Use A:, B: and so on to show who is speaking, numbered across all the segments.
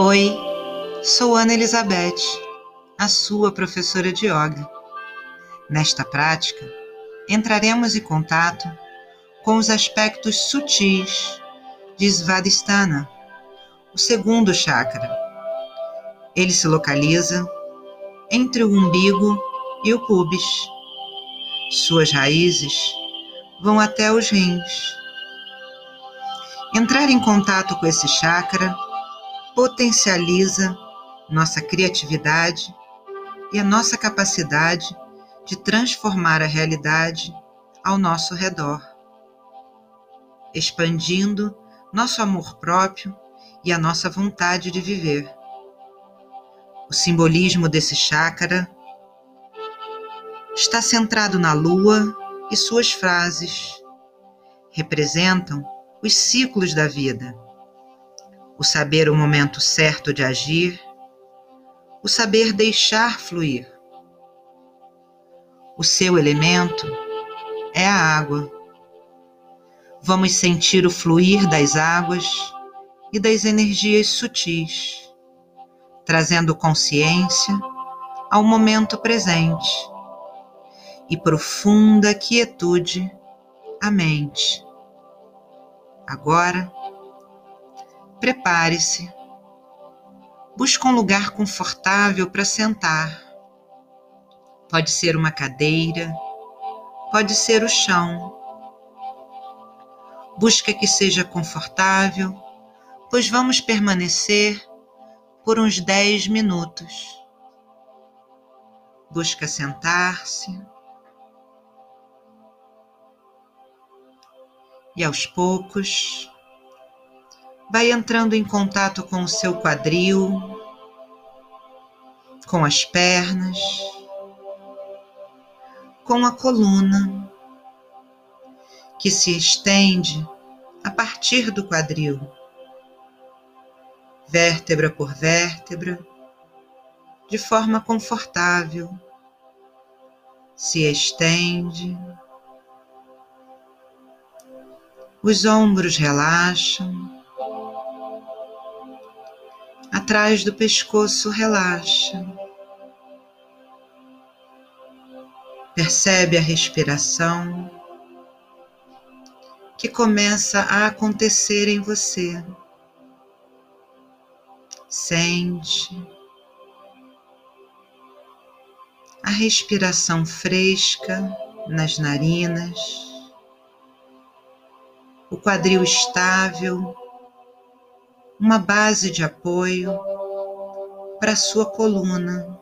A: Oi, sou Ana Elizabeth, a sua professora de yoga. Nesta prática, entraremos em contato com os aspectos sutis de Svadhisthana, o segundo chakra. Ele se localiza entre o umbigo e o pubis. Suas raízes vão até os rins. Entrar em contato com esse chakra potencializa nossa criatividade e a nossa capacidade de transformar a realidade ao nosso redor, expandindo nosso amor próprio e a nossa vontade de viver. O simbolismo desse chakra está centrado na lua e suas frases representam os ciclos da vida o saber o momento certo de agir, o saber deixar fluir. O seu elemento é a água. Vamos sentir o fluir das águas e das energias sutis, trazendo consciência ao momento presente e profunda quietude à mente. Agora, Prepare-se. Busque um lugar confortável para sentar. Pode ser uma cadeira, pode ser o chão. Busque que seja confortável, pois vamos permanecer por uns 10 minutos. Busca sentar-se. E aos poucos, vai entrando em contato com o seu quadril, com as pernas, com a coluna, que se estende a partir do quadril, vértebra por vértebra, de forma confortável, se estende. Os ombros relaxam atrás do pescoço relaxa. Percebe a respiração que começa a acontecer em você. Sente a respiração fresca nas narinas, o quadril estável uma base de apoio para sua coluna,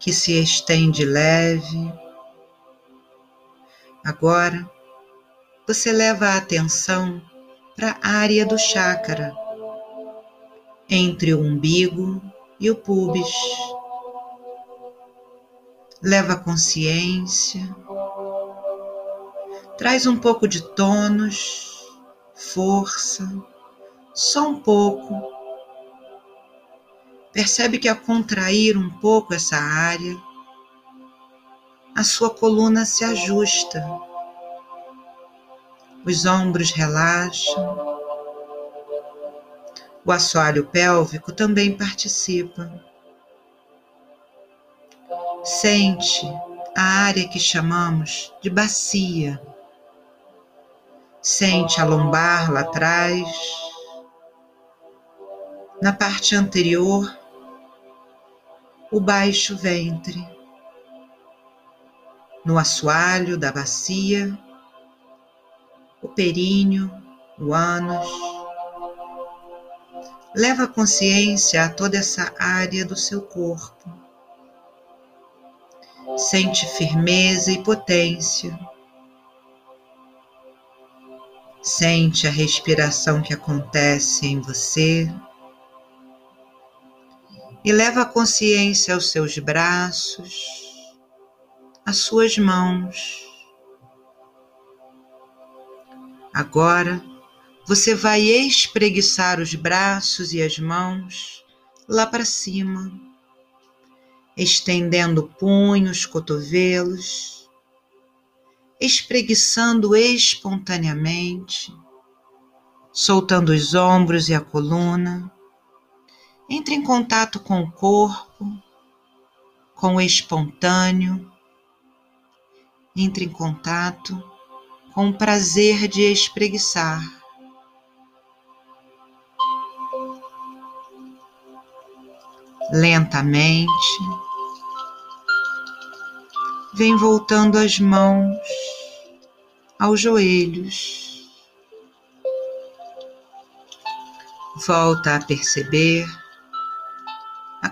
A: que se estende leve. Agora, você leva a atenção para a área do chakra, entre o umbigo e o pubis. Leva consciência, traz um pouco de tônus, força, só um pouco. Percebe que ao contrair um pouco essa área, a sua coluna se ajusta, os ombros relaxam, o assoalho pélvico também participa. Sente a área que chamamos de bacia. Sente a lombar lá atrás na parte anterior, o baixo ventre, no assoalho da bacia, o períneo, o ânus. Leva a consciência a toda essa área do seu corpo. Sente firmeza e potência. Sente a respiração que acontece em você e leva a consciência aos seus braços, às suas mãos. Agora você vai espreguiçar os braços e as mãos lá para cima, estendendo punhos, cotovelos, espreguiçando espontaneamente, soltando os ombros e a coluna Entre em contato com o corpo, com o espontâneo. Entre em contato com o prazer de espreguiçar. Lentamente, vem voltando as mãos aos joelhos. Volta a perceber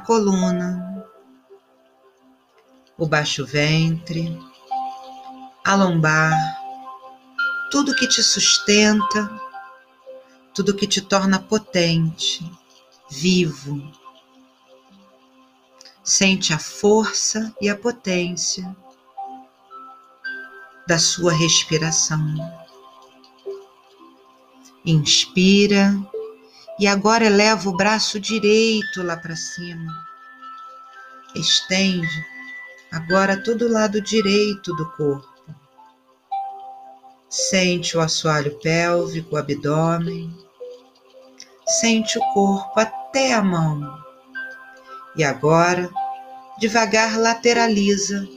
A: coluna, o baixo ventre, a lombar, tudo que te sustenta, tudo que te torna potente, vivo. Sente a força e a potência da sua respiração. Inspira e agora eleva o braço direito lá para cima. Estende agora todo o lado direito do corpo. Sente o assoalho pélvico, o abdômen. Sente o corpo até a mão. E agora, devagar lateraliza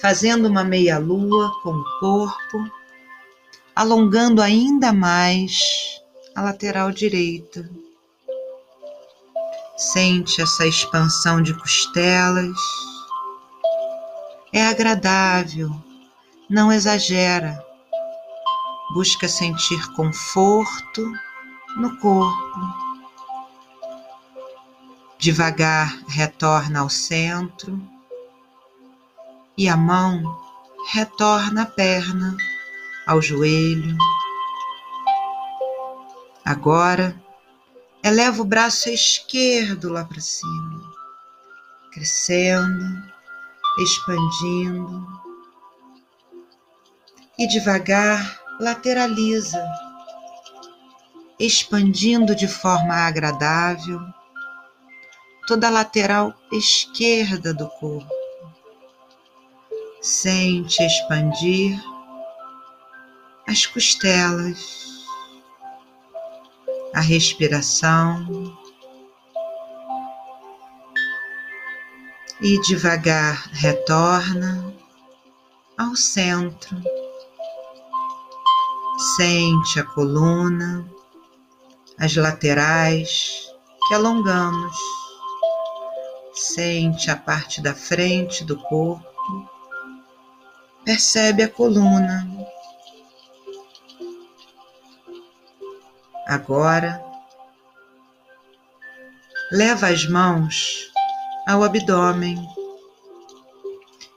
A: fazendo uma meia-lua com o corpo, alongando ainda mais a lateral direita. Sente essa expansão de costelas. É agradável, não exagera. Busca sentir conforto no corpo. Devagar retorna ao centro e a mão retorna a perna ao joelho. Agora, eleva o braço esquerdo lá para cima, crescendo, expandindo e devagar lateraliza, expandindo de forma agradável toda a lateral esquerda do corpo. Sente expandir as costelas, a respiração e devagar retorna ao centro. Sente a coluna, as laterais que alongamos. Sente a parte da frente do corpo percebe a coluna. Agora, leva as mãos ao abdômen,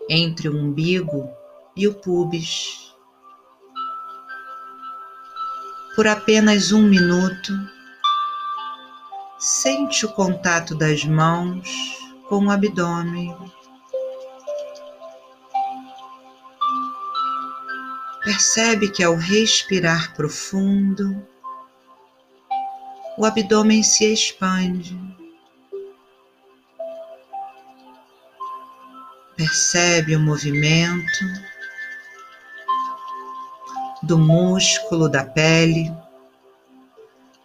A: entre o umbigo e o pubis. Por apenas um minuto, sente o contato das mãos com o abdômen. Percebe que ao respirar profundo, o abdômen se expande. Percebe o movimento do músculo da pele,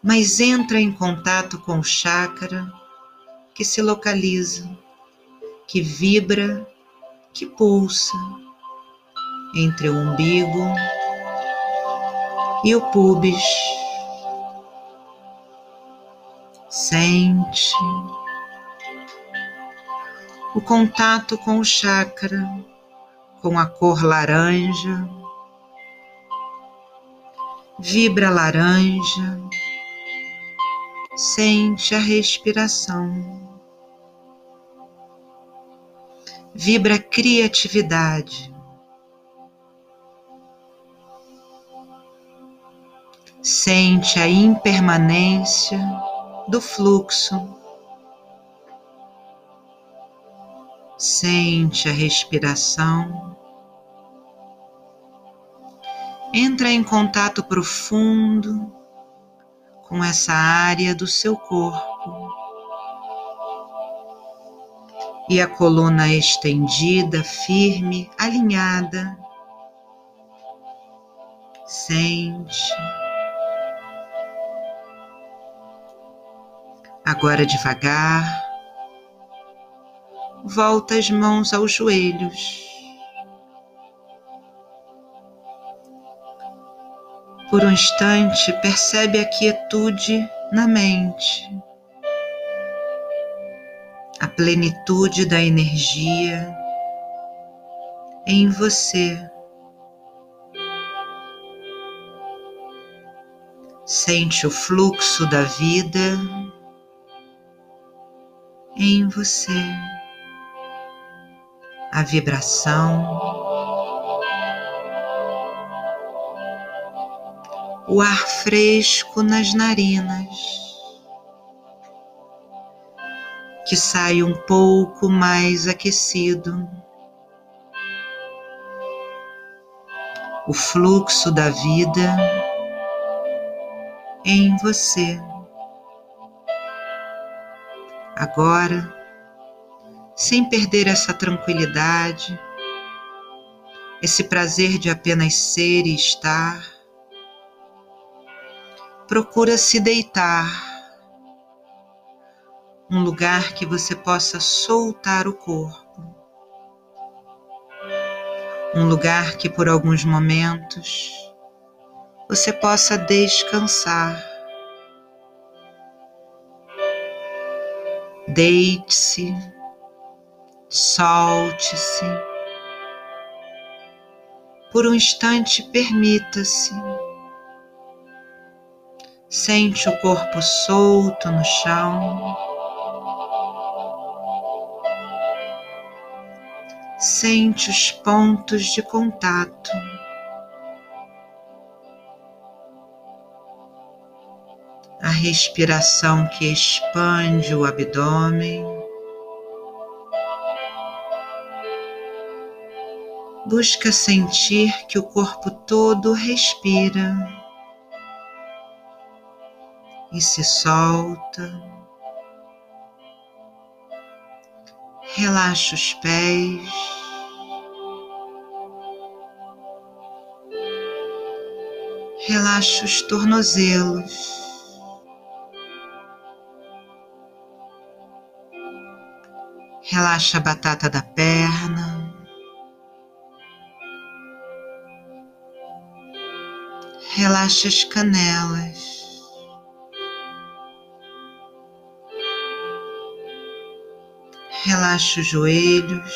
A: mas entra em contato com o chakra que se localiza, que vibra, que pulsa entre o umbigo e o pubis. Sente o contato com o chakra, com a cor laranja. Vibra laranja, sente a respiração. Vibra criatividade. Sente a impermanência do fluxo. Sente a respiração. Entra em contato profundo com essa área do seu corpo. E a coluna estendida, firme, alinhada. Sente Agora devagar, volta as mãos aos joelhos. Por um instante, percebe a quietude na mente, a plenitude da energia em você. Sente o fluxo da vida em você, a vibração. o ar fresco nas narinas, que sai um pouco mais aquecido. O fluxo da vida em você. Agora, sem perder essa tranquilidade, esse prazer de apenas ser e estar, procura se deitar, um lugar que você possa soltar o corpo, um lugar que por alguns momentos você possa descansar. Deite-se, solte-se. Por um instante, permita-se Sente o corpo solto no chão. Sente os pontos de contato. Respiração que expande o abdômen. Busca sentir que o corpo todo respira e se solta. Relaxa os pés. Relaxa os tornozelos. Relaxa a batata da perna. Relaxa as canelas. Relaxa os joelhos.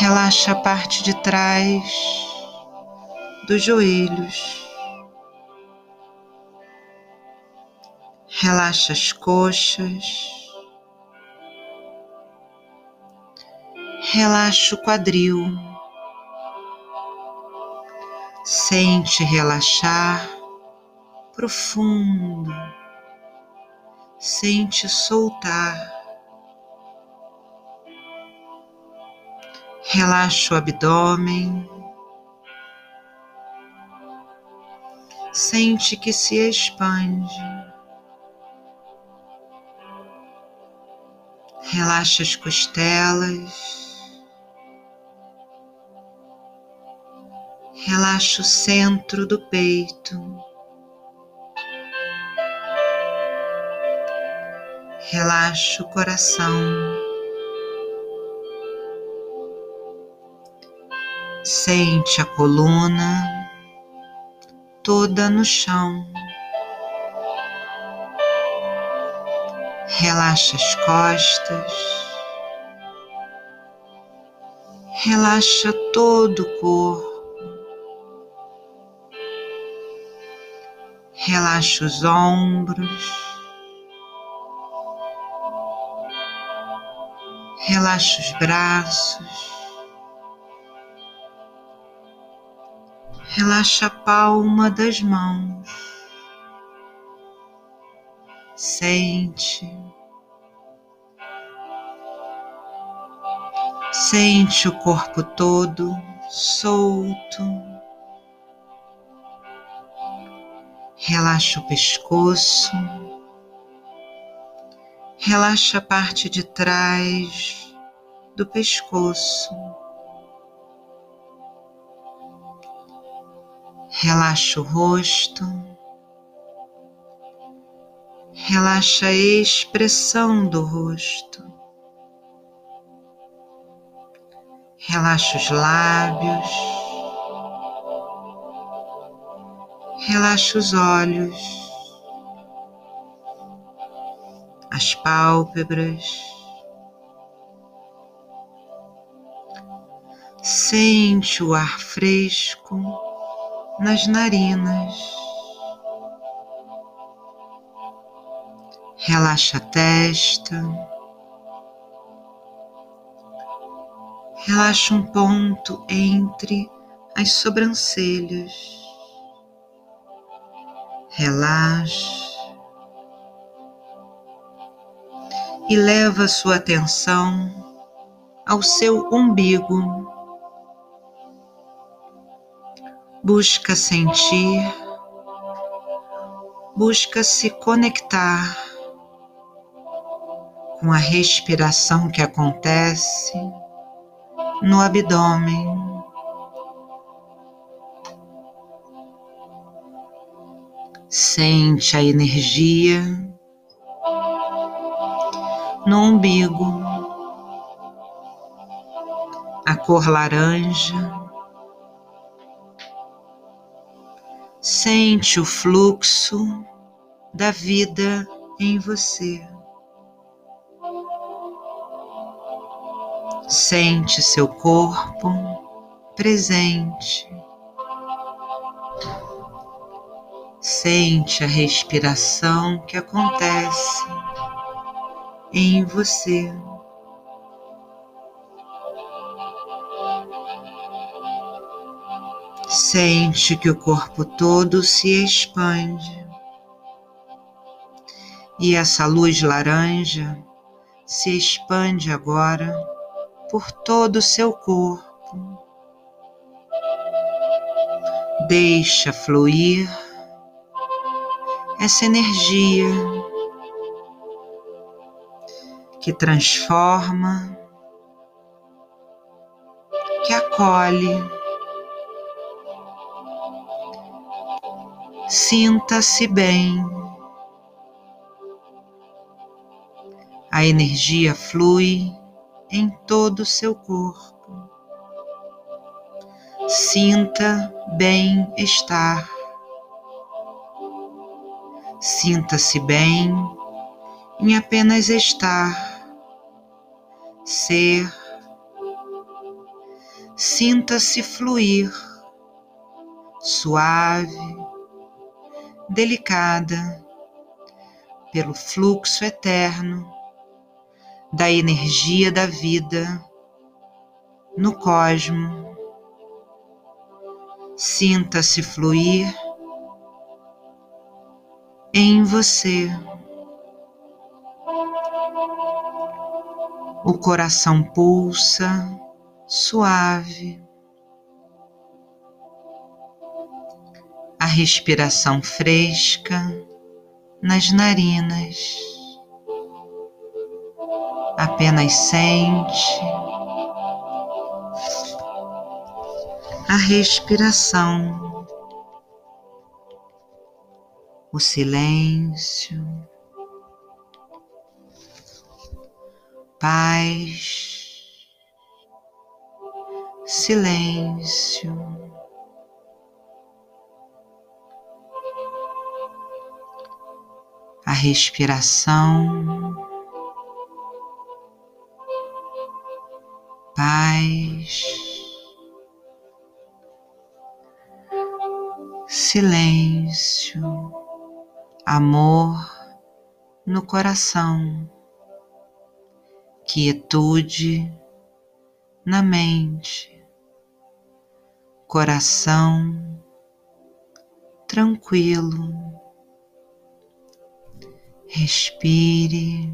A: Relaxa a parte de trás dos joelhos. Relaxa as coxas. Relaxa o quadril. Sente relaxar profundo sente soltar. Relaxa o abdômen. Sente que se expande. Relaxa as costelas. Relaxa o centro do peito. relaxa o coração. Sente a coluna toda no chão. Relaxa as costas. Relaxa todo o corpo. Relaxa os ombros. Relaxa os braços. Relaxa a palma das mãos. Sente. Sente o corpo todo solto. Relaxa o pescoço. Relaxa a parte de trás do pescoço. Relaxa o rosto. Relaxa a expressão do rosto. Relaxa os lábios. Relaxa os olhos. As pálpebras. Sente o ar fresco nas narinas. Relaxa a testa. Relaxa um ponto entre as sobrancelhas. Relaxa. E leva sua atenção ao seu umbigo. Busca sentir, busca se conectar com a respiração que acontece no abdômen. Sente a energia no umbigo, a cor laranja. Sente o fluxo da vida em você. Sente seu corpo presente. Sente a respiração que acontece em você. Sente que o corpo todo se expande e essa luz laranja se expande agora por todo o seu corpo. Deixa fluir essa energia que transforma, que acolhe. Sinta-se bem. A energia flui em todo o seu corpo. Sinta bem-estar. Sinta-se bem em apenas estar, ser. Sinta-se fluir, suave, delicada, pelo fluxo eterno da energia da vida no cosmo. Sinta-se fluir em você. O coração pulsa suave. A respiração fresca nas narinas apenas sente a respiração, o silêncio, paz, silêncio. A respiração paz, silêncio, amor no coração, quietude na mente, coração tranquilo. Respire.